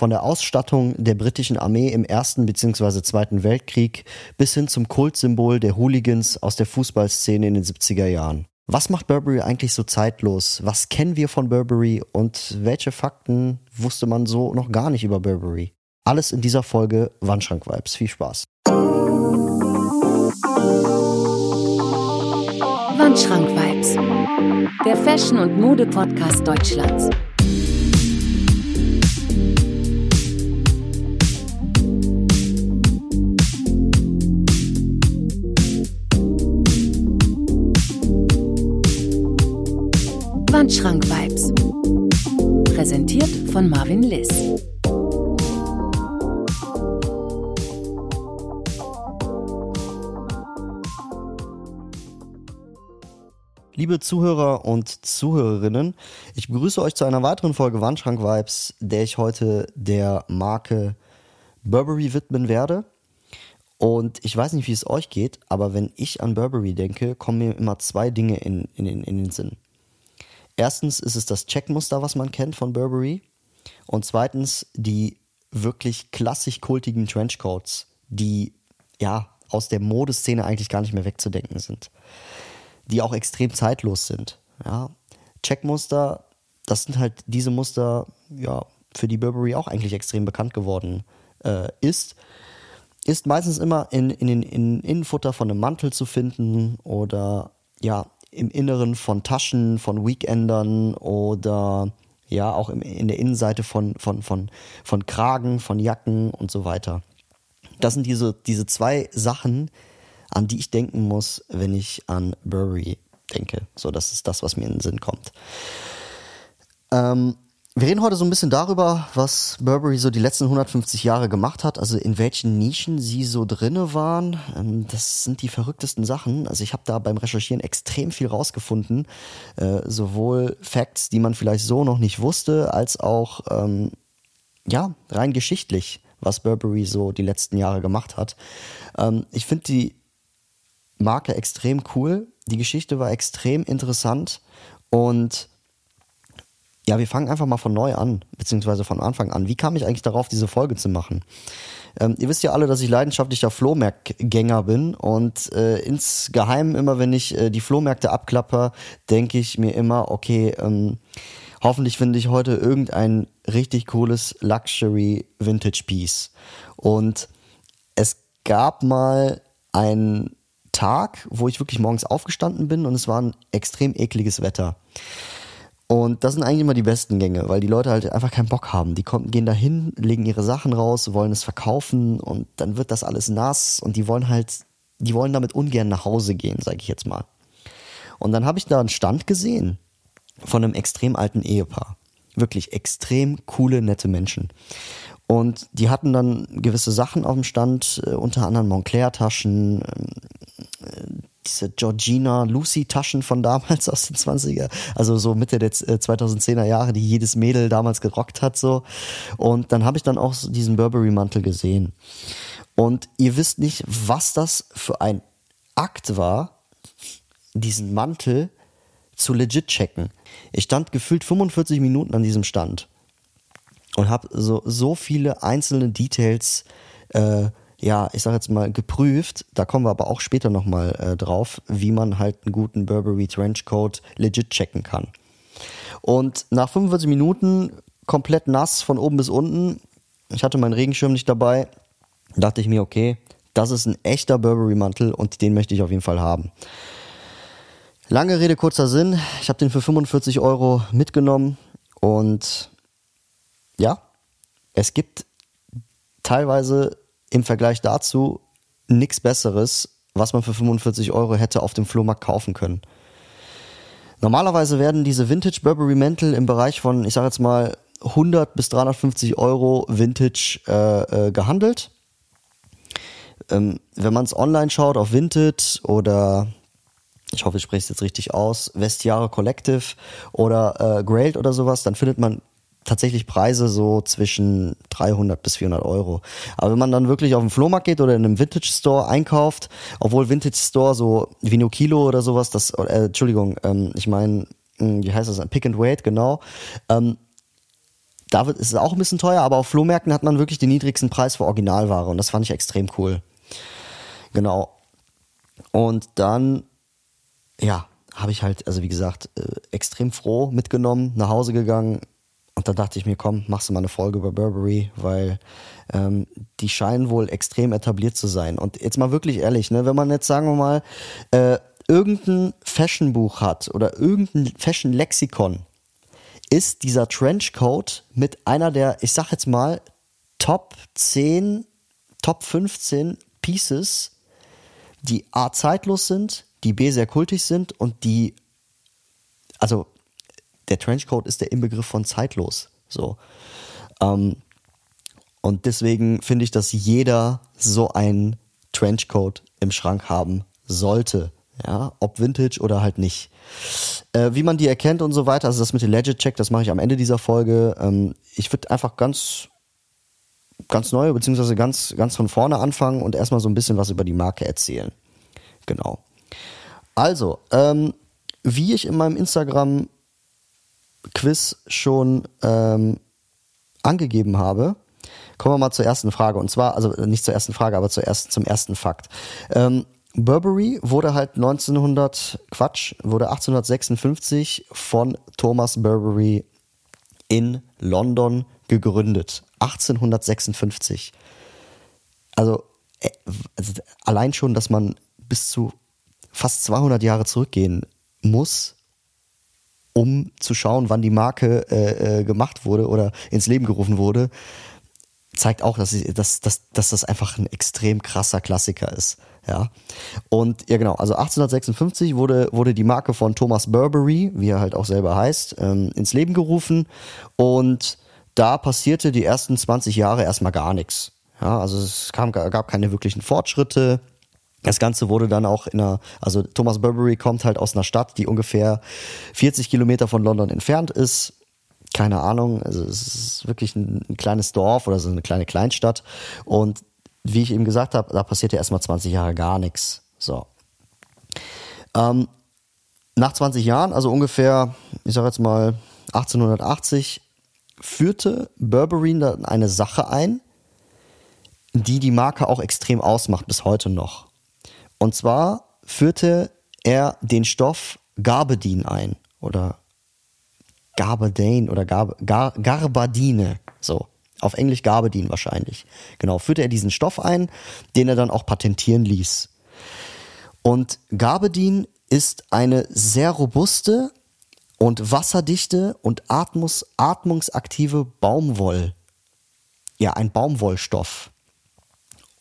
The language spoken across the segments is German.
Von der Ausstattung der britischen Armee im Ersten bzw. Zweiten Weltkrieg bis hin zum Kultsymbol der Hooligans aus der Fußballszene in den 70er Jahren. Was macht Burberry eigentlich so zeitlos? Was kennen wir von Burberry und welche Fakten wusste man so noch gar nicht über Burberry? Alles in dieser Folge Wandschrank Vibes. Viel Spaß. Wandschrank Vibes, der Fashion- und Mode-Podcast Deutschlands. Wandschrank Vibes. Präsentiert von Marvin Liss. Liebe Zuhörer und Zuhörerinnen, ich begrüße euch zu einer weiteren Folge Wandschrank Vibes, der ich heute der Marke Burberry widmen werde. Und ich weiß nicht, wie es euch geht, aber wenn ich an Burberry denke, kommen mir immer zwei Dinge in, in, in den Sinn. Erstens ist es das Checkmuster, was man kennt von Burberry. Und zweitens die wirklich klassisch kultigen Trenchcoats, die ja aus der Modeszene eigentlich gar nicht mehr wegzudenken sind. Die auch extrem zeitlos sind. Ja. Checkmuster, das sind halt diese Muster, ja, für die Burberry auch eigentlich extrem bekannt geworden äh, ist. Ist meistens immer in, in den in Innenfutter von einem Mantel zu finden oder ja, im Inneren von Taschen, von Weekendern oder ja, auch im, in der Innenseite von, von, von, von Kragen, von Jacken und so weiter. Das sind diese, diese zwei Sachen, an die ich denken muss, wenn ich an Burberry denke. So, das ist das, was mir in den Sinn kommt. Ähm, wir reden heute so ein bisschen darüber, was Burberry so die letzten 150 Jahre gemacht hat, also in welchen Nischen sie so drinne waren. Ähm, das sind die verrücktesten Sachen. Also ich habe da beim Recherchieren extrem viel rausgefunden, äh, sowohl Facts, die man vielleicht so noch nicht wusste, als auch ähm, ja rein geschichtlich, was Burberry so die letzten Jahre gemacht hat. Ähm, ich finde die Marke extrem cool. Die Geschichte war extrem interessant und ja, wir fangen einfach mal von neu an, beziehungsweise von Anfang an. Wie kam ich eigentlich darauf, diese Folge zu machen? Ähm, ihr wisst ja alle, dass ich leidenschaftlicher Flohmarktgänger bin und äh, insgeheim immer, wenn ich äh, die Flohmärkte abklapper, denke ich mir immer, okay, ähm, hoffentlich finde ich heute irgendein richtig cooles Luxury Vintage Piece. Und es gab mal einen Tag, wo ich wirklich morgens aufgestanden bin und es war ein extrem ekliges Wetter. Und das sind eigentlich immer die besten Gänge, weil die Leute halt einfach keinen Bock haben. Die kommen, gehen dahin, legen ihre Sachen raus, wollen es verkaufen und dann wird das alles nass und die wollen halt, die wollen damit ungern nach Hause gehen, sage ich jetzt mal. Und dann habe ich da einen Stand gesehen von einem extrem alten Ehepaar. Wirklich extrem coole, nette Menschen. Und die hatten dann gewisse Sachen auf dem Stand, äh, unter anderem Montclair-Taschen, äh, diese Georgina Lucy Taschen von damals aus den 20er, also so Mitte der 2010er äh, Jahre, die jedes Mädel damals gerockt hat so. Und dann habe ich dann auch diesen Burberry Mantel gesehen. Und ihr wisst nicht, was das für ein Akt war, diesen Mantel zu legit checken. Ich stand gefühlt 45 Minuten an diesem Stand und habe so so viele einzelne Details äh, ja, ich sag jetzt mal, geprüft. Da kommen wir aber auch später nochmal äh, drauf, wie man halt einen guten Burberry Trenchcoat legit checken kann. Und nach 45 Minuten komplett nass von oben bis unten, ich hatte meinen Regenschirm nicht dabei, dachte ich mir, okay, das ist ein echter Burberry-Mantel und den möchte ich auf jeden Fall haben. Lange Rede, kurzer Sinn. Ich habe den für 45 Euro mitgenommen und ja, es gibt teilweise im Vergleich dazu nichts Besseres, was man für 45 Euro hätte auf dem Flohmarkt kaufen können. Normalerweise werden diese Vintage Burberry Mäntel im Bereich von, ich sage jetzt mal, 100 bis 350 Euro Vintage äh, äh, gehandelt. Ähm, wenn man es online schaut auf Vintage oder ich hoffe, ich spreche es jetzt richtig aus, Vestiare Collective oder äh, Grailed oder sowas, dann findet man tatsächlich Preise so zwischen 300 bis 400 Euro. Aber wenn man dann wirklich auf den Flohmarkt geht oder in einem Vintage Store einkauft, obwohl Vintage Store so Vino Kilo oder sowas, das, äh, Entschuldigung, ähm, ich meine, hm, wie heißt das, Pick and Wait, genau, ähm, da wird, ist es auch ein bisschen teuer, aber auf Flohmärkten hat man wirklich den niedrigsten Preis für Originalware und das fand ich extrem cool. Genau. Und dann, ja, habe ich halt, also wie gesagt, äh, extrem froh mitgenommen, nach Hause gegangen. Und dann dachte ich mir, komm, machst du mal eine Folge über Burberry, weil ähm, die scheinen wohl extrem etabliert zu sein. Und jetzt mal wirklich ehrlich, ne, wenn man jetzt, sagen wir mal, äh, irgendein Fashionbuch hat oder irgendein Fashion-Lexikon, ist dieser Trenchcoat mit einer der, ich sag jetzt mal, Top 10, Top 15 Pieces, die A zeitlos sind, die B sehr kultig sind und die, also der Trenchcoat ist der Inbegriff von zeitlos. So. Ähm, und deswegen finde ich, dass jeder so einen Trenchcoat im Schrank haben sollte. Ja, ob Vintage oder halt nicht. Äh, wie man die erkennt und so weiter, also das mit dem Legit-Check, das mache ich am Ende dieser Folge. Ähm, ich würde einfach ganz, ganz neu, beziehungsweise ganz, ganz von vorne anfangen und erstmal so ein bisschen was über die Marke erzählen. Genau. Also, ähm, wie ich in meinem Instagram-Quiz schon ähm, angegeben habe, kommen wir mal zur ersten Frage. Und zwar, also nicht zur ersten Frage, aber zur ersten, zum ersten Fakt. Ähm, Burberry wurde halt 1900, Quatsch, wurde 1856 von Thomas Burberry in London gegründet. 1856. Also, äh, also allein schon, dass man bis zu fast 200 Jahre zurückgehen muss, um zu schauen, wann die Marke äh, äh, gemacht wurde oder ins Leben gerufen wurde, zeigt auch, dass, ich, dass, dass, dass das einfach ein extrem krasser Klassiker ist. Ja. Und ja genau, also 1856 wurde, wurde die Marke von Thomas Burberry, wie er halt auch selber heißt, ähm, ins Leben gerufen. Und da passierte die ersten 20 Jahre erstmal gar nichts. Ja, also es kam, gab keine wirklichen Fortschritte. Das Ganze wurde dann auch in einer, also Thomas Burberry kommt halt aus einer Stadt, die ungefähr 40 Kilometer von London entfernt ist. Keine Ahnung, also es ist wirklich ein, ein kleines Dorf oder so eine kleine Kleinstadt. Und wie ich eben gesagt habe, da passiert ja erstmal 20 Jahre gar nichts. So. Ähm, nach 20 Jahren, also ungefähr, ich sage jetzt mal 1880, führte Burberry dann eine Sache ein, die die Marke auch extrem ausmacht bis heute noch. Und zwar führte er den Stoff Gabardine ein oder Gabardine oder Gar, Gar, Garbadine, so. Auf Englisch Gabardine wahrscheinlich. Genau, führte er diesen Stoff ein, den er dann auch patentieren ließ. Und Gabardine ist eine sehr robuste und wasserdichte und atmus, atmungsaktive Baumwoll. Ja, ein Baumwollstoff.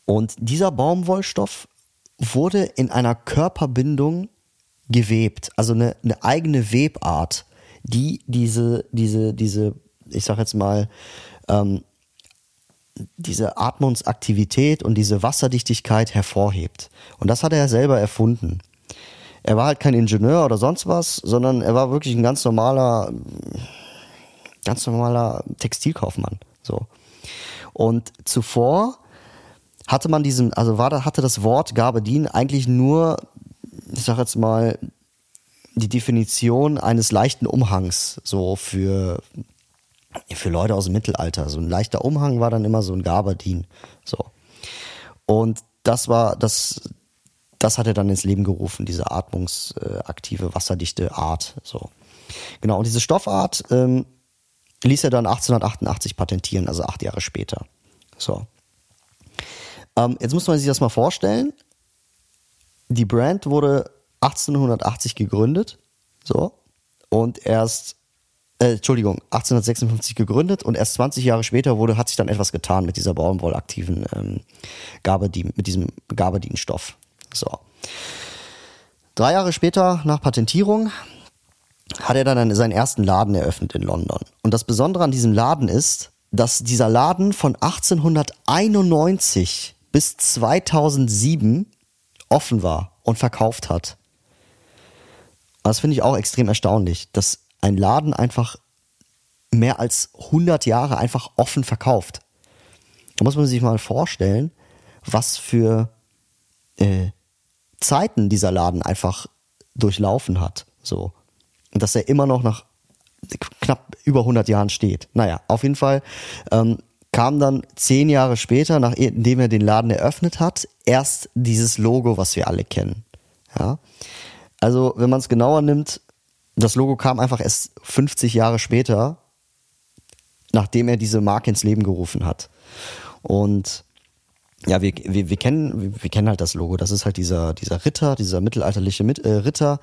Und dieser Baumwollstoff wurde in einer Körperbindung gewebt, also eine, eine eigene Webart, die diese, diese, diese, ich sag jetzt mal, ähm, diese Atmungsaktivität und diese Wasserdichtigkeit hervorhebt. Und das hat er selber erfunden. Er war halt kein Ingenieur oder sonst was, sondern er war wirklich ein ganz normaler, ganz normaler Textilkaufmann. So. Und zuvor hatte man diesen, also war, hatte das Wort Gabardin eigentlich nur, ich sag jetzt mal, die Definition eines leichten Umhangs, so für, für Leute aus dem Mittelalter. So ein leichter Umhang war dann immer so ein Gabardin. So. Und das war, das, das hat er dann ins Leben gerufen, diese atmungsaktive, wasserdichte Art. So. Genau, und diese Stoffart ähm, ließ er dann 1888 patentieren, also acht Jahre später. So. Ähm, jetzt muss man sich das mal vorstellen. Die Brand wurde 1880 gegründet. So. Und erst, äh, Entschuldigung, 1856 gegründet und erst 20 Jahre später wurde, hat sich dann etwas getan mit dieser baumwollaktiven ähm, Gabardin, mit diesem Gabardinstoff. So. Drei Jahre später, nach Patentierung, hat er dann seinen ersten Laden eröffnet in London. Und das Besondere an diesem Laden ist, dass dieser Laden von 1891 bis 2007 offen war und verkauft hat. Das finde ich auch extrem erstaunlich, dass ein Laden einfach mehr als 100 Jahre einfach offen verkauft. Da muss man sich mal vorstellen, was für äh, Zeiten dieser Laden einfach durchlaufen hat. So. Und dass er immer noch nach knapp über 100 Jahren steht. Naja, auf jeden Fall ähm, kam dann zehn Jahre später, nachdem er den Laden eröffnet hat, erst dieses Logo, was wir alle kennen. Ja, also wenn man es genauer nimmt, das Logo kam einfach erst 50 Jahre später, nachdem er diese Marke ins Leben gerufen hat. Und ja, wir, wir, wir, kennen, wir kennen halt das Logo. Das ist halt dieser, dieser Ritter, dieser mittelalterliche Mit, äh, Ritter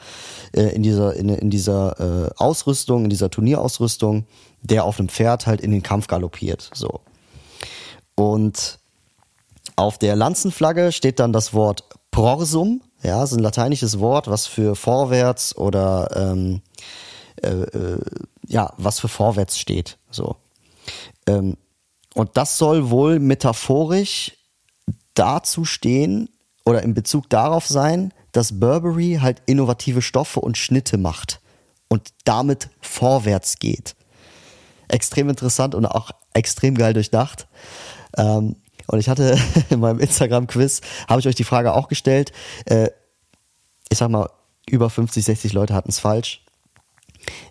äh, in dieser, in, in dieser äh, Ausrüstung, in dieser Turnierausrüstung, der auf einem Pferd halt in den Kampf galoppiert. So. Und auf der Lanzenflagge steht dann das Wort Prorsum. Ja, ist ein lateinisches Wort, was für vorwärts oder ähm, äh, äh, ja, was für vorwärts steht. So. Ähm, und das soll wohl metaphorisch dazu stehen oder in Bezug darauf sein, dass Burberry halt innovative Stoffe und Schnitte macht und damit vorwärts geht. Extrem interessant und auch extrem geil durchdacht. Ähm, und ich hatte in meinem Instagram-Quiz, habe ich euch die Frage auch gestellt. Äh, ich sag mal, über 50, 60 Leute hatten es falsch.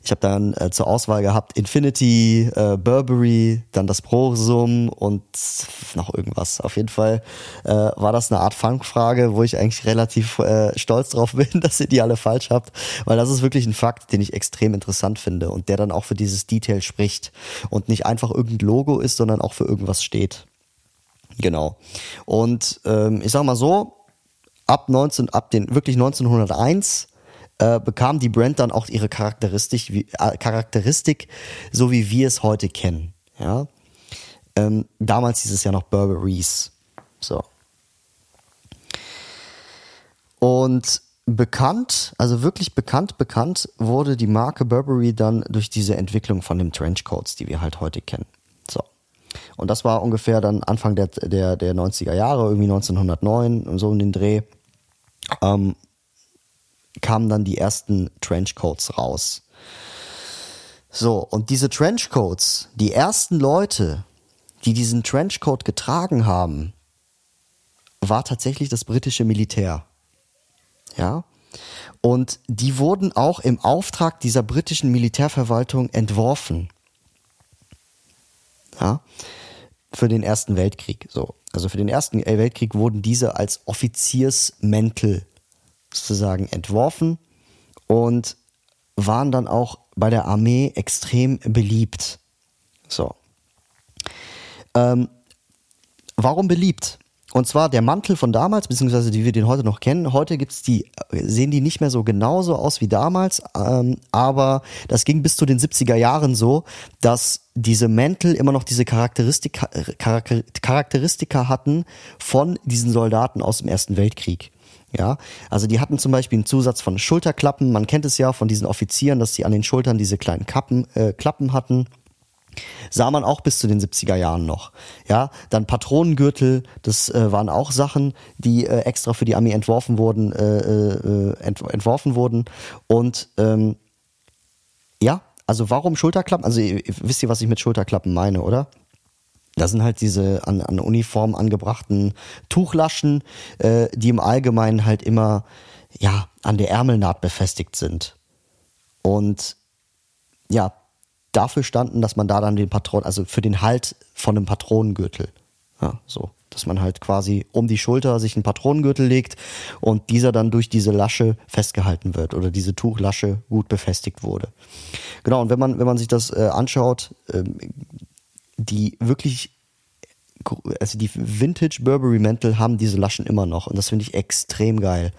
Ich habe dann äh, zur Auswahl gehabt Infinity, äh, Burberry, dann das Prosum und noch irgendwas. Auf jeden Fall äh, war das eine Art Fangfrage, wo ich eigentlich relativ äh, stolz drauf bin, dass ihr die alle falsch habt, weil das ist wirklich ein Fakt, den ich extrem interessant finde und der dann auch für dieses Detail spricht und nicht einfach irgendein Logo ist, sondern auch für irgendwas steht. Genau. Und ähm, ich sag mal so, ab 19, ab den wirklich 1901 äh, bekam die Brand dann auch ihre Charakteristik, wie, äh, Charakteristik, so wie wir es heute kennen. Ja? Ähm, damals hieß es ja noch Burberry's. So. Und bekannt, also wirklich bekannt, bekannt wurde die Marke Burberry dann durch diese Entwicklung von den Trenchcoats, die wir halt heute kennen. So. Und das war ungefähr dann Anfang der, der, der 90er Jahre, irgendwie 1909 und so in den Dreh. Ähm, kamen dann die ersten Trenchcoats raus. So, und diese Trenchcoats, die ersten Leute, die diesen Trenchcoat getragen haben, war tatsächlich das britische Militär. Ja. Und die wurden auch im Auftrag dieser britischen Militärverwaltung entworfen. Ja. Für den Ersten Weltkrieg. So. Also für den Ersten Weltkrieg wurden diese als Offiziersmäntel sozusagen entworfen und waren dann auch bei der Armee extrem beliebt. So. Ähm, warum beliebt? Und zwar der Mantel von damals, beziehungsweise die wir den heute noch kennen. Heute gibt's die, sehen die nicht mehr so genauso aus wie damals, ähm, aber das ging bis zu den 70er Jahren so, dass diese Mäntel immer noch diese Charakteristika, Charakteristika hatten von diesen Soldaten aus dem Ersten Weltkrieg. Ja, also die hatten zum Beispiel einen Zusatz von Schulterklappen. Man kennt es ja von diesen Offizieren, dass sie an den Schultern diese kleinen Kappen, äh, Klappen hatten. Sah man auch bis zu den 70er Jahren noch. Ja, dann Patronengürtel, das äh, waren auch Sachen, die äh, extra für die Armee entworfen wurden, äh, äh, ent entworfen wurden. Und ähm, ja, also warum Schulterklappen? Also ihr, wisst ihr, was ich mit Schulterklappen meine, oder? Das sind halt diese an, an Uniform angebrachten Tuchlaschen, äh, die im Allgemeinen halt immer ja an der Ärmelnaht befestigt sind. Und ja, dafür standen, dass man da dann den Patron, also für den Halt von einem Patronengürtel, ja, so, dass man halt quasi um die Schulter sich einen Patronengürtel legt und dieser dann durch diese Lasche festgehalten wird oder diese Tuchlasche gut befestigt wurde. Genau, und wenn man, wenn man sich das äh, anschaut, ähm, die wirklich, also die Vintage Burberry Mäntel haben diese Laschen immer noch und das finde ich extrem geil.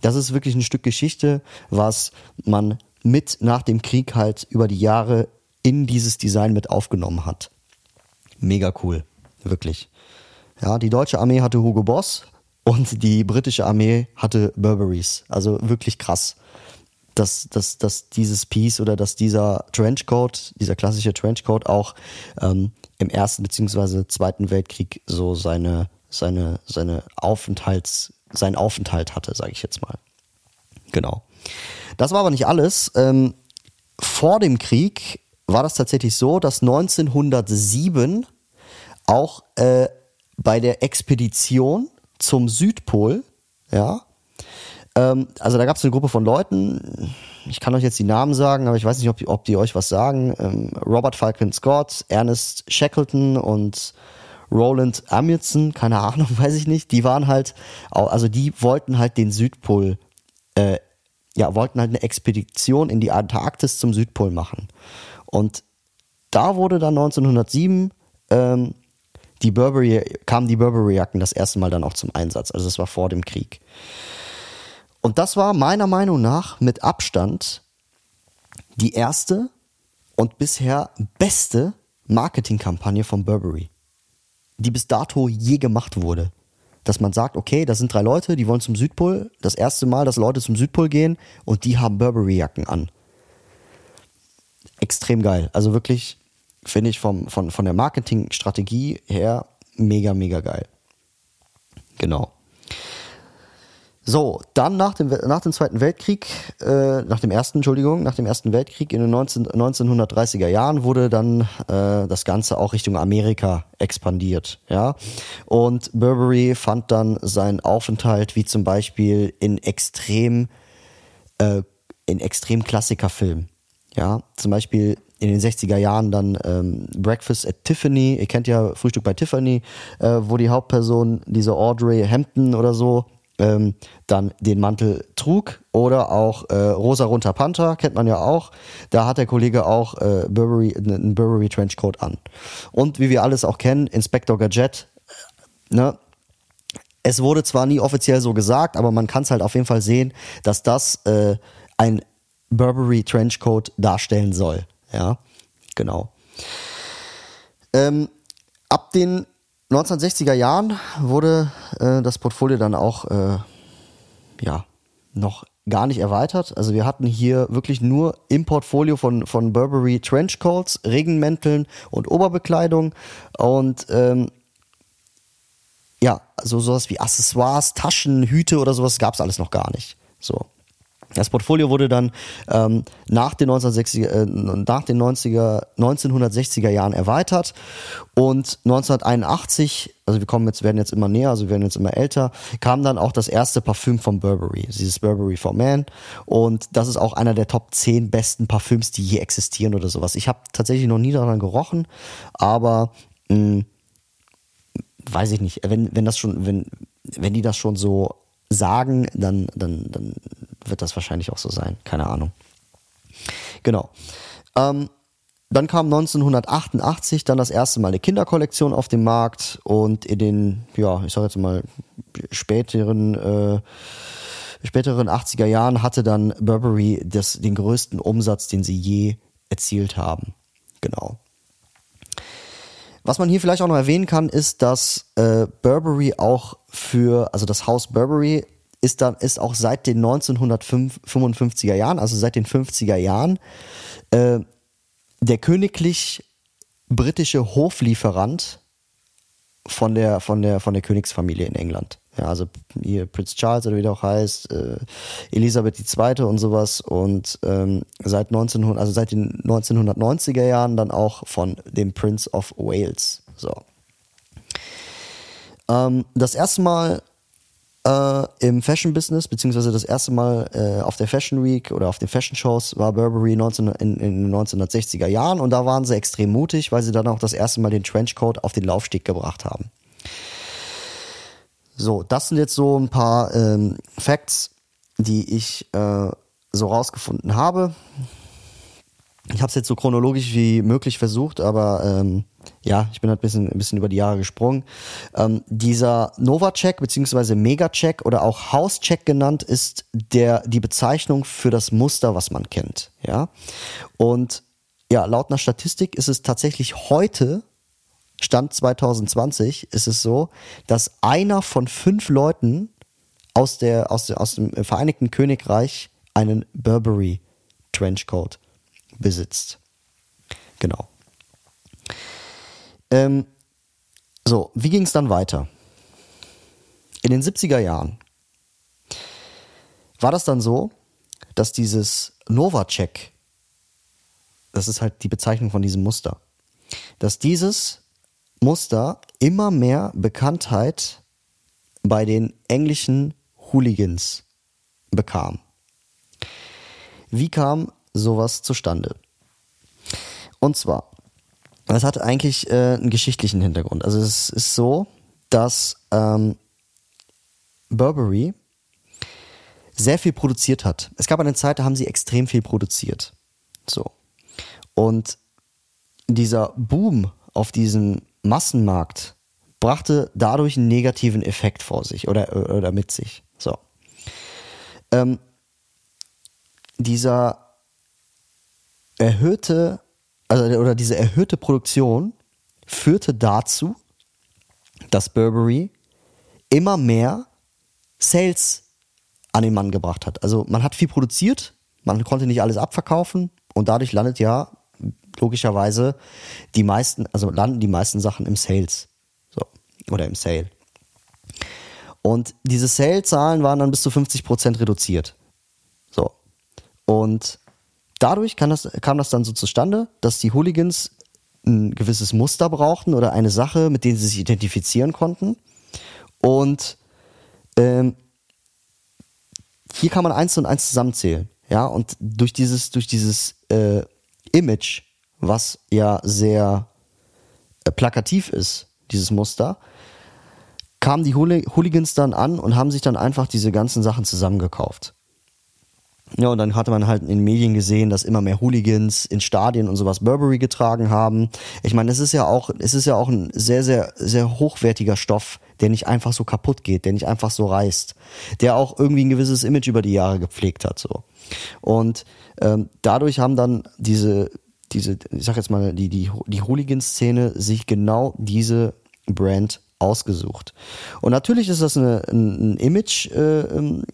Das ist wirklich ein Stück Geschichte, was man mit nach dem Krieg halt über die Jahre in dieses Design mit aufgenommen hat. Mega cool, wirklich. Ja, die deutsche Armee hatte Hugo Boss und die britische Armee hatte Burberrys. Also wirklich krass dass, dass, dass dieses Piece oder dass dieser Trenchcoat, dieser klassische Trenchcoat auch ähm, im Ersten beziehungsweise Zweiten Weltkrieg so seine, seine, seine Aufenthalts, seinen Aufenthalt hatte, sage ich jetzt mal. Genau. Das war aber nicht alles. Ähm, vor dem Krieg war das tatsächlich so, dass 1907 auch äh, bei der Expedition zum Südpol, ja, Ähm, also da gab es eine Gruppe von Leuten, ich kann euch jetzt die Namen sagen, aber ich weiß nicht, ob die, ob die euch was sagen. Ähm, Robert Falcon Scott, Ernest Shackleton und Roland Amundsen, keine Ahnung, weiß ich nicht. Die waren halt, also die wollten halt den Südpol, äh, ja, wollten halt eine Expedition in die Antarktis zum Südpol machen. Und da wurde dann 1907 ähm, die Burberry, kamen die Burberry-Jacken das erste Mal dann auch zum Einsatz. Also das war vor dem Krieg. Und das war meiner Meinung nach mit Abstand die erste und bisher beste Marketingkampagne von Burberry, die bis dato je gemacht wurde. Dass man sagt, okay, da sind drei Leute, die wollen zum Südpol. Das erste Mal, dass Leute zum Südpol gehen und die haben Burberry-Jacken an. Extrem geil. Also wirklich finde ich vom, von, von der Marketingstrategie her mega, mega geil. Genau. So, dann nach dem, nach dem Zweiten Weltkrieg, äh, nach dem Ersten, Entschuldigung, nach dem Ersten Weltkrieg in den 19, 1930er Jahren wurde dann äh, das Ganze auch Richtung Amerika expandiert, ja. Und Burberry fand dann seinen Aufenthalt wie zum Beispiel in extrem, äh, in extrem Klassikerfilmen, ja. Zum Beispiel in den 60er Jahren dann ähm, Breakfast at Tiffany, ihr kennt ja Frühstück bei Tiffany, äh, wo die Hauptperson, diese Audrey Hampton oder so, ähm, dann den Mantel trug oder auch äh, Rosa Runter Panther, kennt man ja auch. Da hat der Kollege auch äh, Burberry, einen Burberry Trenchcoat an. Und wie wir alles auch kennen, Inspector Gadget, ne? Es wurde zwar nie offiziell so gesagt, aber man kann es halt auf jeden Fall sehen, dass das äh, ein Burberry Trenchcoat darstellen soll. Ja, genau. Ähm, ab den 1960er Jahren wurde äh, das Portfolio dann auch äh, ja noch gar nicht erweitert. Also wir hatten hier wirklich nur im Portfolio von, von Burberry Trenchcoats, Regenmänteln und Oberbekleidung und ähm, ja, also sowas wie Accessoires, Taschen, Hüte oder sowas gab es alles noch gar nicht. So. Das Portfolio wurde dann ähm, nach den 1960er, äh, nach den 90er, 1960er Jahren erweitert und 1981, also wir kommen jetzt, werden jetzt immer näher, also wir werden jetzt immer älter, kam dann auch das erste Parfüm von Burberry, dieses Burberry for Man und das ist auch einer der Top 10 besten Parfüms, die je existieren oder sowas. Ich habe tatsächlich noch nie daran gerochen, aber mh, hm, weiß ich nicht, wenn wenn das schon wenn wenn die das schon so sagen, dann dann dann wird das wahrscheinlich auch so sein. Keine Ahnung. Genau. Ähm, dann kam 1988 dann das erste Mal eine Kinderkollektion auf den Markt und in den, ja, ich sage jetzt mal, späteren, äh, späteren 80er Jahren hatte dann Burberry das, den größten Umsatz, den sie je erzielt haben. Genau. Was man hier vielleicht auch noch erwähnen kann, ist, dass äh, Burberry auch für, also das Haus Burberry ist dann ist auch seit den 1955er Jahren, also seit den 50er Jahren, äh, der königlich britische Hoflieferant von der von der von der Königsfamilie in England. Ja, also hier Prinz Charles oder wie der auch heißt, äh, Elisabeth II. und sowas und ähm, seit 1900 also seit den 1990er Jahren dann auch von dem Prince of Wales. So. Ähm, das erste Mal äh, im Fashion-Business, beziehungsweise das erste Mal äh, auf der Fashion Week oder auf den Fashion-Shows war Burberry 19, in, den 1960er Jahren und da waren sie extrem mutig, weil sie dann auch das erste Mal den Trenchcoat auf den Laufsteg gebracht haben. So, das sind jetzt so ein paar ähm, Facts, die ich äh, so rausgefunden habe. Ich habe es jetzt so chronologisch wie möglich versucht, aber ähm, ja, ich bin halt ein bisschen, ein bisschen über die Jahre gesprungen. Ähm, dieser Nova-Check beziehungsweise Mega-Check oder auch House-Check genannt ist der, die Bezeichnung für das Muster, was man kennt. Ja, und ja, laut einer Statistik ist es tatsächlich heute, Stand 2020, ist es so, dass einer von fünf Leuten aus, der, aus, der, aus dem Vereinigten Königreich einen Burberry Trenchcoat besitzt. Genau. Ähm, so, wie ging es dann weiter? In den 70er Jahren war das dann so, dass dieses Nova-Check, das ist halt die Bezeichnung von diesem Muster, dass dieses Muster immer mehr Bekanntheit bei den englischen Hooligans bekam. Wie kam sowas zustande? Und zwar, es hat eigentlich äh, einen geschichtlichen Hintergrund. Also es ist so, dass ähm, Burberry sehr viel produziert hat. Es gab eine Zeit, da haben sie extrem viel produziert. So. Und dieser Boom auf diesem Massenmarkt brachte dadurch einen negativen Effekt vor sich oder, oder mit sich. So. Ähm, dieser erhöhte, also, oder diese erhöhte Produktion führte dazu, dass Burberry immer mehr Sales an den Mann gebracht hat. Also man hat viel produziert, man konnte nicht alles abverkaufen und dadurch landet ja logischerweise die meisten, also landen die meisten Sachen im Sales. So. Oder im Sale. Und diese Sale-Zahlen waren dann bis zu 50 Prozent reduziert. So. Und dadurch kam das, kam das dann so zustande, dass die Hooligans ein gewisses Muster brauchten oder eine Sache, mit denen sie sich identifizieren konnten. Und ähm, hier kann man eins und eins zusammenzählen. Ja, und durch dieses, durch dieses äh, Image, was ja sehr äh, plakativ ist, dieses Muster, kamen die Hooligans dann an und haben sich dann einfach diese ganzen Sachen zusammengekauft. Ja, und dann hatte man halt in den Medien gesehen, dass immer mehr Hooligans in Stadien und sowas Burberry getragen haben. Ich meine, es ist ja auch, es ist ja auch ein sehr, sehr, sehr hochwertiger Stoff, der nicht einfach so kaputt geht, der nicht einfach so reißt, der auch irgendwie ein gewisses Image über die Jahre gepflegt hat, so. Und ähm, dadurch haben dann diese, diese, ich sag jetzt mal, die, die, die Hooligan-Szene sich genau diese Brand ausgesucht. Und natürlich ist das eine, ein, Image, äh, ähm,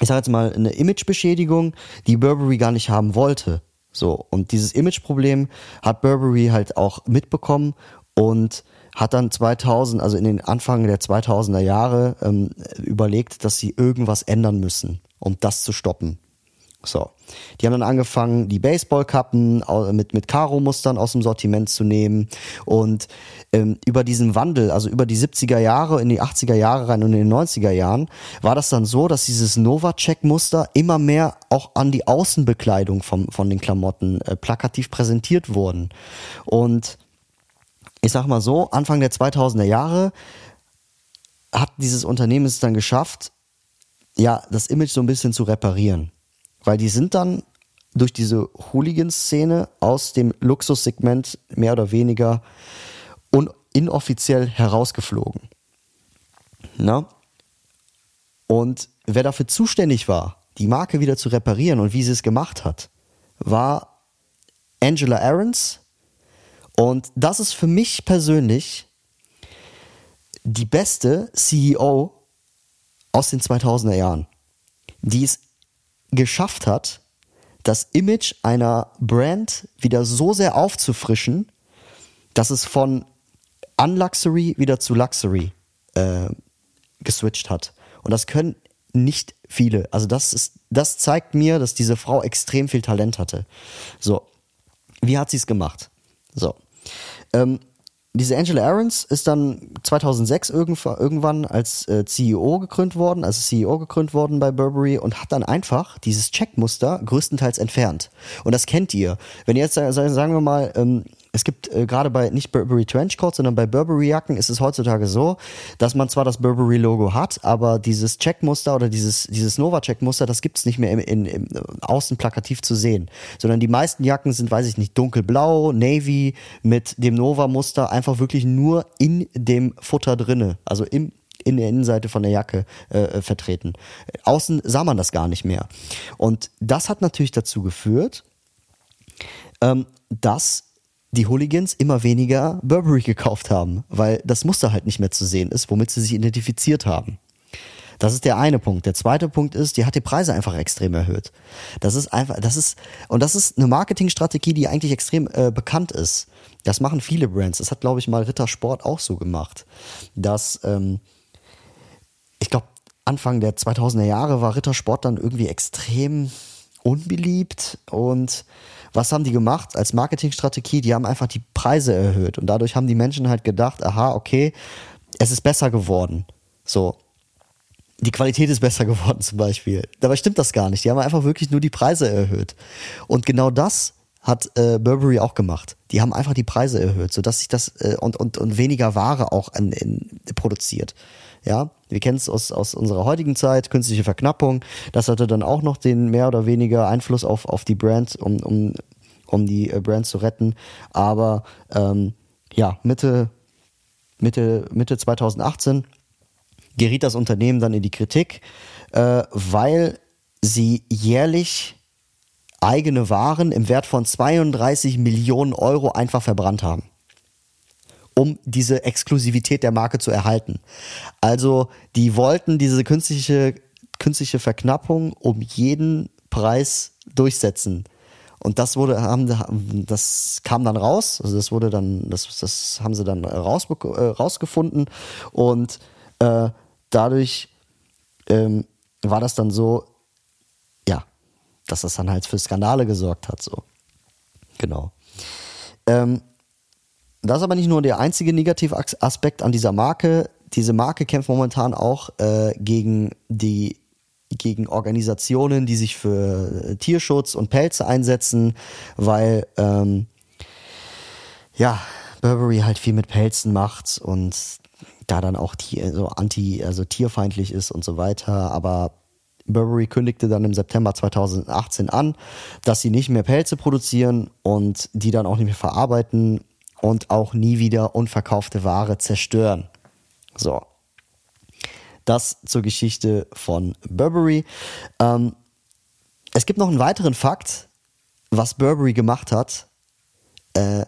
ich sage jetzt mal, eine Imagebeschädigung, die Burberry gar nicht haben wollte. So, und dieses Imageproblem hat Burberry halt auch mitbekommen und hat dann 2000, also in den Anfang der 2000er Jahre, ähm, überlegt, dass sie irgendwas ändern müssen, um das zu stoppen. So. Die haben dann angefangen, die Baseballkappen mit, mit Karo-Mustern aus dem Sortiment zu nehmen. Und ähm, über diesen Wandel, also über die 70er Jahre in die 80er Jahre rein und in den 90er Jahren, war das dann so, dass dieses Novacek-Muster immer mehr auch an die Außenbekleidung vom, von den Klamotten äh, plakativ präsentiert wurden. Und ich sag mal so, Anfang der 2000er Jahre hat dieses Unternehmen es dann geschafft, ja, das Image so ein bisschen zu reparieren. Weil die sind dann durch diese Hooligan-Szene aus dem Luxussegment mehr oder weniger un inoffiziell herausgeflogen. Na? Und wer dafür zuständig war, die Marke wieder zu reparieren und wie sie es gemacht hat, war Angela Aarons. Und das ist für mich persönlich die beste CEO aus den 2000er Jahren. Die es geschafft hat, das Image einer Brand wieder so sehr aufzufrischen, dass es von Unluxury wieder zu Luxury äh, geswitcht hat. Und das können nicht viele. Also das ist, das zeigt mir, dass diese Frau extrem viel Talent hatte. So, wie hat sie es gemacht? So, ähm, diese Angela Aarons ist dann 2006 irgendwann als äh, CEO gekrönt worden, als CEO gekrönt worden bei Burberry und hat dann einfach dieses Checkmuster größtenteils entfernt. Und das kennt ihr. Wenn ihr jetzt sagen wir mal, ähm, es gibt äh, gerade bei nicht Burberry Trenchcoats, sondern bei Burberry Jacken ist es heutzutage so, dass man zwar das Burberry Logo hat, aber dieses Checkmuster oder dieses dieses Nova Checkmuster, das gibt's nicht mehr im, in, im außen plakativ zu sehen, sondern die meisten Jacken sind, weiß ich nicht, dunkelblau, navy mit dem Nova Muster einfach wirklich nur in dem Futter drinne, also im in der Innenseite von der Jacke äh, äh vertreten. Außen sah man das gar nicht mehr. Und das hat natürlich dazu geführt, ähm, dass die Hooligans immer weniger Burberry gekauft haben, weil das Muster halt nicht mehr zu sehen ist, womit sie sich identifiziert haben. Das ist der eine Punkt. Der zweite Punkt ist, die hat die Preise einfach extrem erhöht. Das ist einfach, das ist, und das ist eine Marketingstrategie, die eigentlich extrem äh, bekannt ist. Das machen viele Brands. Das hat, glaube ich, mal Rittersport auch so gemacht. Dass, ähm, ich glaube, Anfang der 2000er Jahre war Rittersport dann irgendwie extrem unbeliebt und was haben die gemacht als Marketingstrategie? Die haben einfach die Preise erhöht und dadurch haben die Menschen halt gedacht, aha, okay, es ist besser geworden. So. die Qualität ist besser geworden zum Beispiel. Dabei stimmt das gar nicht. Die haben einfach wirklich nur die Preise erhöht. Und genau das hat äh, Burberry auch gemacht. Die haben einfach die Preise erhöht, sodass sich das äh, und, und, und weniger Ware auch in, in, produziert. Ja, wir kennen es aus, aus unserer heutigen Zeit, künstliche Verknappung. Das hatte dann auch noch den mehr oder weniger Einfluss auf, auf die Brand, um, um, um die äh, Brand zu retten. Aber ähm, ja, Mitte, Mitte, Mitte 2018 geriet das Unternehmen dann in die Kritik, äh, weil sie jährlich eigene Waren im Wert von 32 Millionen Euro einfach verbrannt haben, um diese Exklusivität der Marke zu erhalten. Also die wollten diese künstliche, künstliche Verknappung um jeden Preis durchsetzen. Und das wurde, haben, das kam dann raus, also das wurde dann, das, das haben sie dann raus, äh, rausgefunden und äh, dadurch ähm, war das dann so, dass das dann halt für Skandale gesorgt hat. So. Genau. Ähm, das ist aber nicht nur der einzige negative Aspekt an dieser Marke. Diese Marke kämpft momentan auch äh, gegen die gegen Organisationen, die sich für Tierschutz und Pelze einsetzen, weil ähm, ja Burberry halt viel mit Pelzen macht und da dann auch Tier, so anti, also tierfeindlich ist und so weiter. Aber Burberry kündigte dann im September 2018 an, dass sie nicht mehr Pelze produzieren und die dann auch nicht mehr verarbeiten und auch nie wieder unverkaufte Ware zerstören. So. Das zur Geschichte von Burberry. Ähm, es gibt noch einen weiteren Fakt, was Burberry gemacht hat, äh,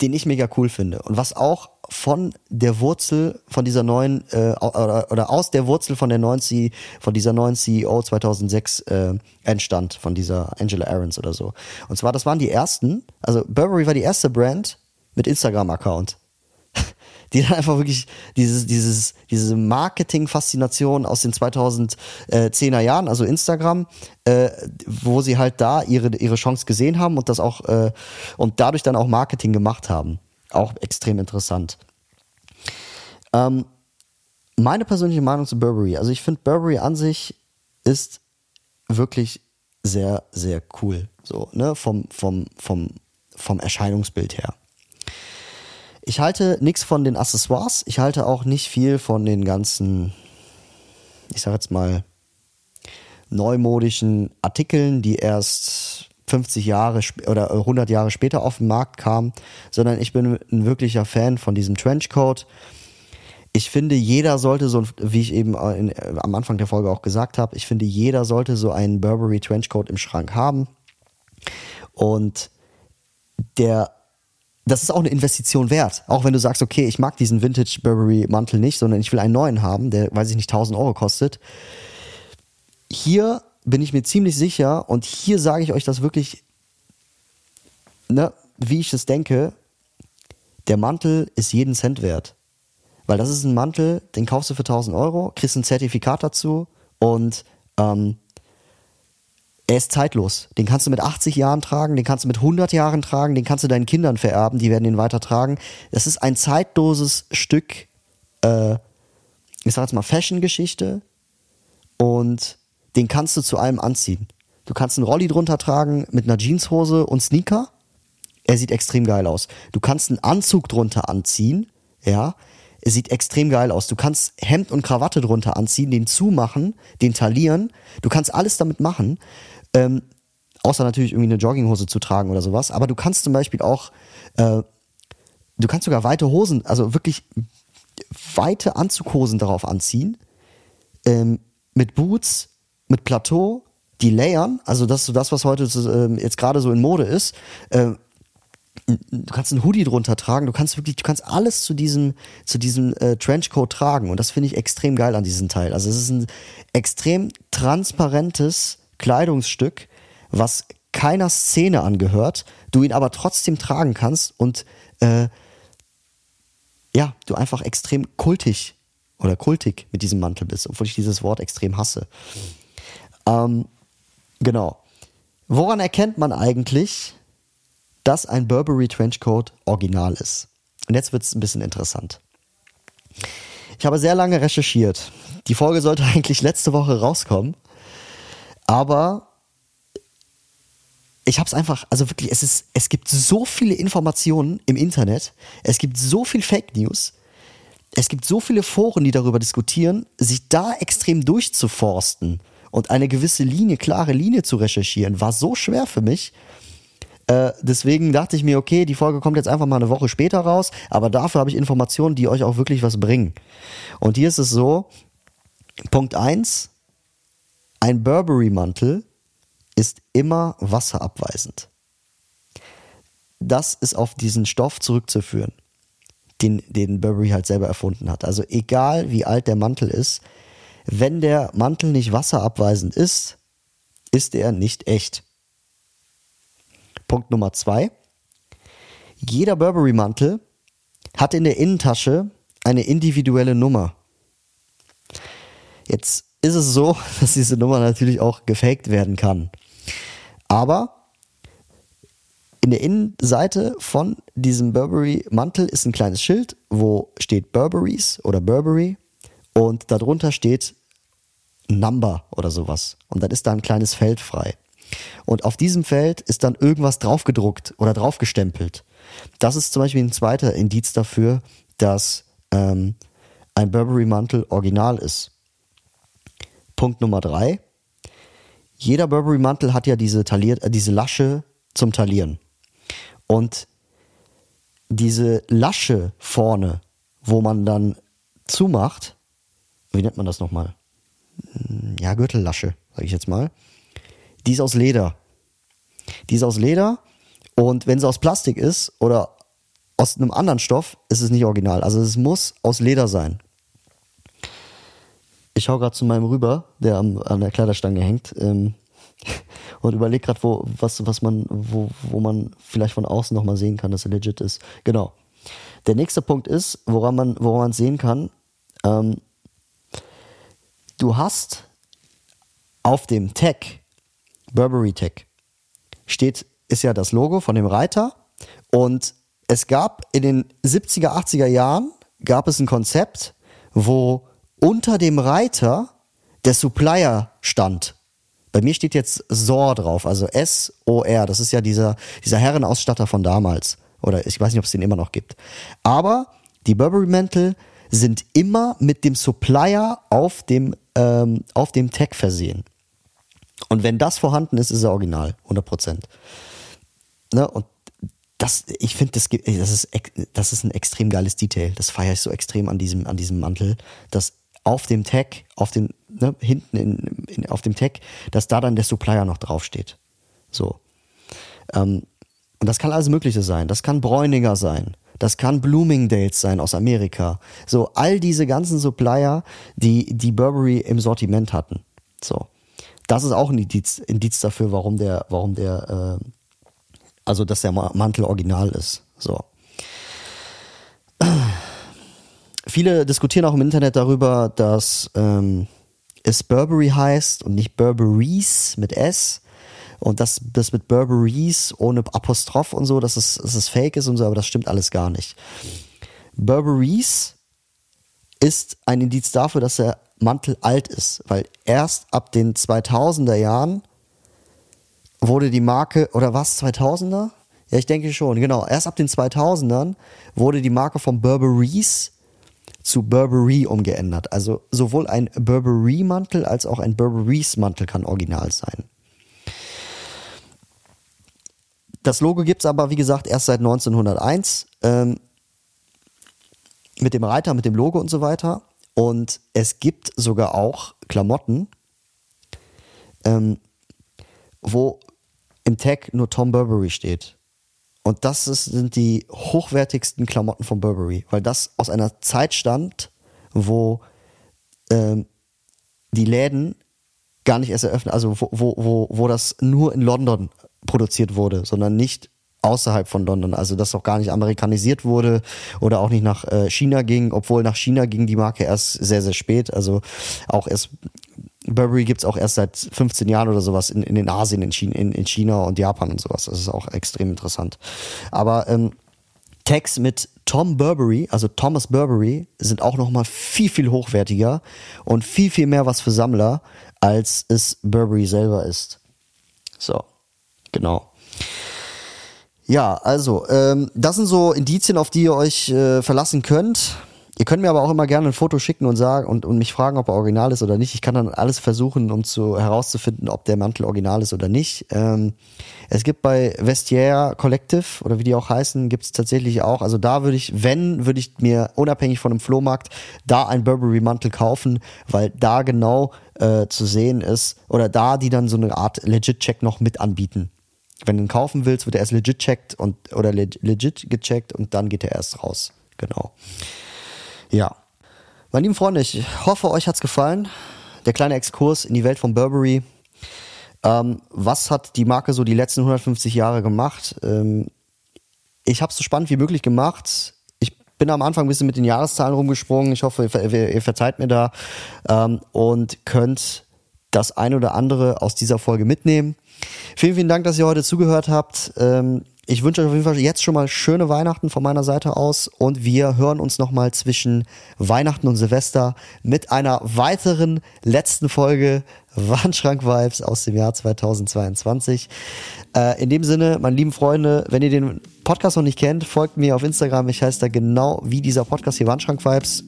den ich mega cool finde und was auch von der Wurzel von dieser neuen äh, oder, oder aus der Wurzel von der neuen C, von dieser neuen CEO 2006 äh, entstand von dieser Angela Aarons oder so. Und zwar das waren die ersten, also Burberry war die erste Brand mit Instagram Account. Die dann einfach wirklich dieses dieses diese Marketing Faszination aus den 2010er Jahren, also Instagram, äh, wo sie halt da ihre ihre Chance gesehen haben und das auch äh, und dadurch dann auch Marketing gemacht haben. Auch extrem interessant. Ähm, meine persönliche Meinung zu Burberry. Also ich finde Burberry an sich ist wirklich sehr, sehr cool. So, ne, vom, vom, vom, vom Erscheinungsbild her. Ich halte nichts von den Accessoires. Ich halte auch nicht viel von den ganzen, ich sag jetzt mal, neumodischen Artikeln, die erst 50 Jahre oder 100 Jahre später auf den Markt kam, sondern ich bin ein wirklicher Fan von diesem Trenchcoat. Ich finde, jeder sollte so, wie ich eben in, äh, am Anfang der Folge auch gesagt habe, ich finde, jeder sollte so einen Burberry Trenchcoat im Schrank haben. Und der, das ist auch eine Investition wert. Auch wenn du sagst, okay, ich mag diesen Vintage Burberry Mantel nicht, sondern ich will einen neuen haben, der, weiß ich nicht, 1000 Euro kostet. Hier bin ich mir ziemlich sicher, und hier sage ich euch das wirklich, ne, wie ich es denke, der Mantel ist jeden Cent wert. Weil das ist ein Mantel, den kaufst du für 1000 Euro, kriegst ein Zertifikat dazu und ähm, er ist zeitlos. Den kannst du mit 80 Jahren tragen, den kannst du mit 100 Jahren tragen, den kannst du deinen Kindern vererben, die werden ihn weitertragen. Das ist ein zeitloses Stück, äh, ich sag jetzt mal Fashion-Geschichte und den kannst du zu allem anziehen. Du kannst einen Rolli drunter tragen mit einer Jeanshose und Sneaker. Er sieht extrem geil aus. Du kannst einen Anzug drunter anziehen, ja. Er sieht extrem geil aus. Du kannst Hemd und Krawatte drunter anziehen, den zumachen, den talieren. Du kannst alles damit machen. Ähm, außer natürlich irgendwie eine Jogginghose zu tragen oder sowas. Aber du kannst zum Beispiel auch, äh, du kannst sogar weite Hosen, also wirklich weite Anzughosen darauf anziehen. Ähm, mit Boots, mit Plateau, die layern, also das so das, was heute äh, jetzt gerade so in Mode ist. Äh, du kannst einen Hoodie drunter tragen, du kannst wirklich, du kannst alles zu diesem, zu diesem äh, Trenchcoat tragen und das finde ich extrem geil an diesem Teil. Also es ist ein extrem transparentes Kleidungsstück, was keiner Szene angehört, du ihn aber trotzdem tragen kannst und äh, ja, du einfach extrem kultig oder kultig mit diesem Mantel bist, obwohl ich dieses Wort extrem hasse. Ähm, genau. Woran erkennt man eigentlich, dass ein Burberry Trenchcoat original ist? Und jetzt wird es ein bisschen interessant. Ich habe sehr lange recherchiert. Die Folge sollte eigentlich letzte Woche rauskommen, aber ich habe es einfach, also wirklich, es ist, es gibt so viele Informationen im Internet, es gibt so viel Fake News, es gibt so viele Foren, die darüber diskutieren, sich da extrem durchzuforsten und eine gewisse Linie, klare Linie zu recherchieren, war so schwer für mich. Äh, deswegen dachte ich mir, okay, die Folge kommt jetzt einfach mal eine Woche später raus, aber dafür habe ich Informationen, die euch auch wirklich was bringen. Und hier ist es so, Punkt eins: ein Burberry-Mantel ist immer wasserabweisend. Das ist auf diesen Stoff zurückzuführen, den, den Burberry halt selber erfunden hat. Also egal wie alt der Mantel ist, wenn der Mantel nicht wasserabweisend ist, ist er nicht echt. Punkt Nummer zwei. Jeder Burberry-Mantel hat in der Innentasche eine individuelle Nummer. Jetzt ist es so, dass diese Nummer natürlich auch gefaked werden kann. Aber in der Innenseite von diesem Burberry-Mantel ist ein kleines Schild, wo steht Burberrys oder Burberry und darunter steht Number oder sowas. Und dann ist da ein kleines Feld frei. Und auf diesem Feld ist dann irgendwas draufgedruckt oder draufgestempelt. Das ist zum Beispiel ein zweiter Indiz dafür, dass ähm, ein Burberry-Mantel original ist. Punkt Nummer drei. Jeder Burberry-Mantel hat ja diese, Talier, äh, diese Lasche zum Talieren. Und diese Lasche vorne, wo man dann zumacht, wie nennt man das nochmal? Hm, ja, Gürtellasche, sage ich jetzt mal. Die ist aus Leder. Die ist aus Leder und wenn sie aus Plastik ist oder aus einem anderen Stoff, ist es nicht original. Also es muss aus Leder sein. Ich schaue gerade zu meinem rüber, der am, an der Kleiderstange hängt, ähm, und überlege gerade, wo, was, was man, wo, wo man vielleicht von außen nochmal sehen kann, dass er legit ist. Genau. Der nächste Punkt ist, woran man, woran sehen kann, ähm, du hast auf dem Tag, Burberry Tag, steht, ist ja das Logo von dem Reiter und es gab in den 70er, 80er Jahren gab es ein Konzept, wo unter dem Reiter der Supplier stand. Bei mir steht jetzt SOR drauf, also S-O-R. Das ist ja dieser, dieser Herrenausstatter von damals. Oder ich weiß nicht, ob es den immer noch gibt. Aber die Burberry Mäntel sind immer mit dem Supplier auf dem, ähm, auf dem Tag versehen. Und wenn das vorhanden ist, ist er original, 100 Prozent. Ne? Und das, ich finde, das, das, ist, das ist ein extrem geiles Detail. Das feiere ich so extrem an diesem, an diesem Mantel, dass auf dem Tag, auf dem, ne, hinten in, in, auf dem Tag, dass da dann der Supplier noch draufsteht. So. Ähm, und das kann alles Mögliche sein. Das kann Bräuninger sein. Das kann Bloomingdales sein aus Amerika. So, all diese ganzen Supplier, die, die Burberry im Sortiment hatten. So. Das ist auch ein Indiz, Indiz dafür, warum der, warum der, äh, also, dass der Mantel original ist. So viele diskutieren auch im Internet darüber, dass ähm, es Burberry heißt und nicht Burberries mit S. Und das, das mit Burberries ohne Apostroph und so, dass es, dass es fake ist und so, aber das stimmt alles gar nicht. Burberries ist ein Indiz dafür, dass der Mantel alt ist, weil erst ab den 2000er Jahren wurde die Marke, oder was, 2000er? Ja, ich denke schon, genau. Erst ab den 2000ern wurde die Marke von Burberries zu Burberry umgeändert. Also sowohl ein Burberry-Mantel als auch ein Burberries-Mantel kann original sein. Das Logo gibt es aber, wie gesagt, erst seit 1901 ähm, mit dem Reiter, mit dem Logo und so weiter. Und es gibt sogar auch Klamotten, ähm, wo im Tag nur Tom Burberry steht. Und das sind die hochwertigsten Klamotten von Burberry, weil das aus einer Zeit stammt, wo ähm, die Läden gar nicht erst eröffnet, also wo, wo, wo, wo das nur in London produziert wurde, sondern nicht außerhalb von London, also das auch gar nicht amerikanisiert wurde oder auch nicht nach äh, China ging, obwohl nach China ging die Marke erst sehr, sehr spät, also auch erst Burberry gibt es auch erst seit 15 Jahren oder sowas in, in den Asien, in China, in, in China und Japan und sowas. Das ist auch extrem interessant. Aber ähm, Tags mit Tom Burberry, also Thomas Burberry, sind auch nochmal viel, viel hochwertiger und viel, viel mehr was für Sammler, als es Burberry selber ist. So, genau. Ja, also, ähm, das sind so Indizien, auf die ihr euch äh, verlassen könnt. Ihr könnt mir aber auch immer gerne ein Foto schicken und sagen und, und mich fragen, ob er original ist oder nicht. Ich kann dann alles versuchen, um zu herauszufinden, ob der Mantel original ist oder nicht. Ähm, es gibt bei Vestiaire Collective oder wie die auch heißen, gibt es tatsächlich auch. Also da würde ich, wenn, würde ich mir unabhängig von einem Flohmarkt da einen Burberry Mantel kaufen, weil da genau äh, zu sehen ist oder da die dann so eine Art Legit Check noch mit anbieten. Wenn du ihn kaufen willst, wird er erst legit checkt und oder legit gecheckt und dann geht er erst raus. Genau. Ja. Meine lieben Freunde, ich hoffe, euch hat's gefallen. Der kleine Exkurs in die Welt von Burberry. Ähm, was hat die Marke so die letzten 150 Jahre gemacht? Ähm, ich habe es so spannend wie möglich gemacht. Ich bin am Anfang ein bisschen mit den Jahreszahlen rumgesprungen. Ich hoffe, ihr, ihr verzeiht mir da ähm, und könnt das ein oder andere aus dieser Folge mitnehmen. Vielen, vielen Dank, dass ihr heute zugehört habt. Ähm, ich wünsche euch auf jeden Fall jetzt schon mal schöne Weihnachten von meiner Seite aus und wir hören uns nochmal zwischen Weihnachten und Silvester mit einer weiteren letzten Folge Warnschrank Vibes aus dem Jahr 2022. Äh, in dem Sinne, meine lieben Freunde, wenn ihr den Podcast noch nicht kennt, folgt mir auf Instagram. Ich heiße da genau wie dieser Podcast hier Warnschrank Vibes.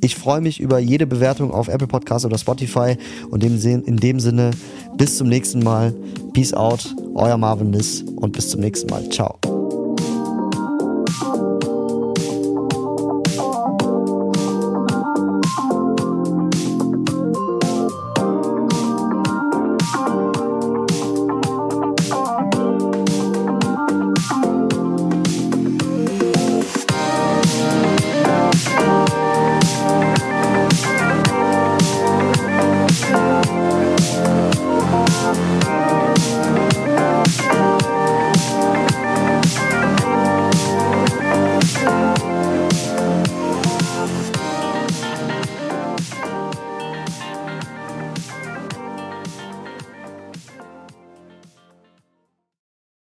Ich freue mich über jede Bewertung auf Apple Podcast oder Spotify und in dem Sinne bis zum nächsten Mal. Peace out, euer Marvin Liss und bis zum nächsten Mal. Ciao.